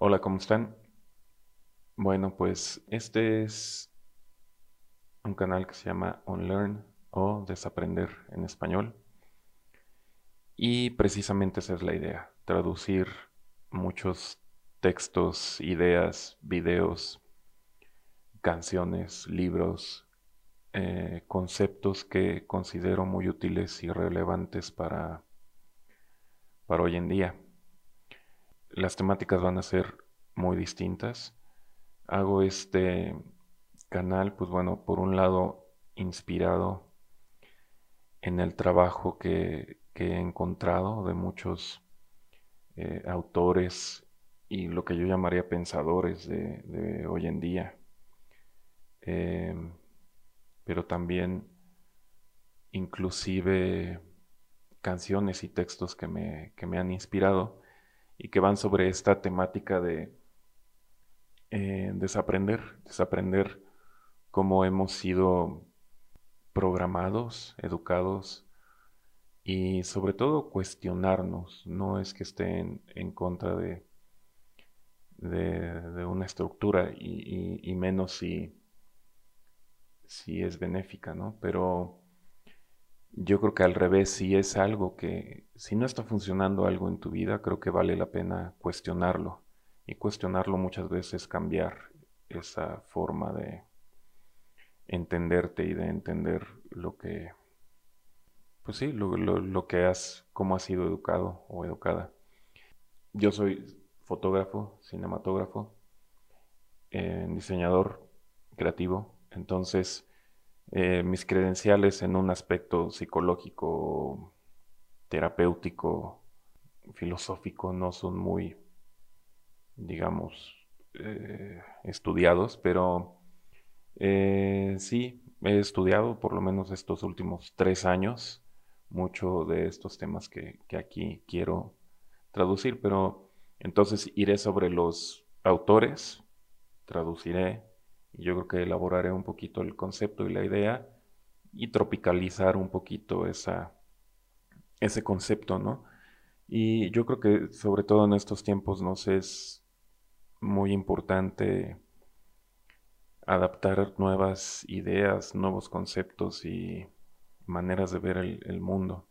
Hola, ¿cómo están? Bueno, pues este es un canal que se llama Unlearn o Desaprender en español. Y precisamente esa es la idea, traducir muchos textos, ideas, videos, canciones, libros, eh, conceptos que considero muy útiles y relevantes para, para hoy en día. Las temáticas van a ser muy distintas. Hago este canal, pues bueno, por un lado inspirado en el trabajo que, he encontrado de muchos eh, autores y lo que yo llamaría pensadores de, hoy en día. Em, pero también inclusive canciones y textos que me, que me han inspirado y que van sobre esta temática de eh, desaprender, desaprender cómo hemos sido programados, educados y sobre todo cuestionarnos. No es que estén en contra de, de, una estructura y, menos si, si es benéfica, ¿no? Pero yo creo que al revés, si es algo que, si no está funcionando algo en tu vida, creo que vale la pena cuestionarlo. Y cuestionarlo muchas veces cambiar esa forma de entenderte y de entender lo que, pues sí, lo, que has, cómo has sido educado o educada. Yo soy fotógrafo, cinematógrafo, eh, diseñador creativo, entonces eh, mis credenciales en un aspecto psicológico, terapéutico, filosófico no son muy, digamos, eh, estudiados, pero eh, sí, he estudiado por lo menos estos últimos tres años mucho de estos temas que, que aquí quiero traducir, pero entonces iré sobre los autores, traduciré yo creo que elaboraré un poquito el concepto y la idea y tropicalizar un poquito esa, ese concepto, ¿no? Y yo creo que sobre todo en estos tiempos nos es muy importante adaptar nuevas ideas, nuevos conceptos y maneras de ver el, mundo.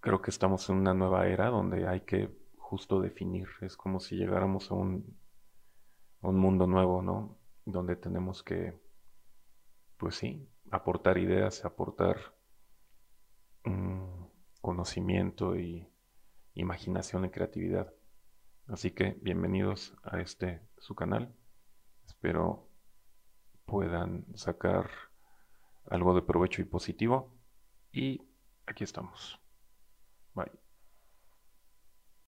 Creo que estamos en una nueva era donde hay que justo definir, es como si llegáramos a un un mundo nuevo, ¿no? Donde tenemos que, pues sí, aportar ideas, aportar conocimiento y imaginación y creatividad. Así que bienvenidos a este su canal. Espero puedan sacar algo de provecho y positivo. Y aquí estamos. Bye.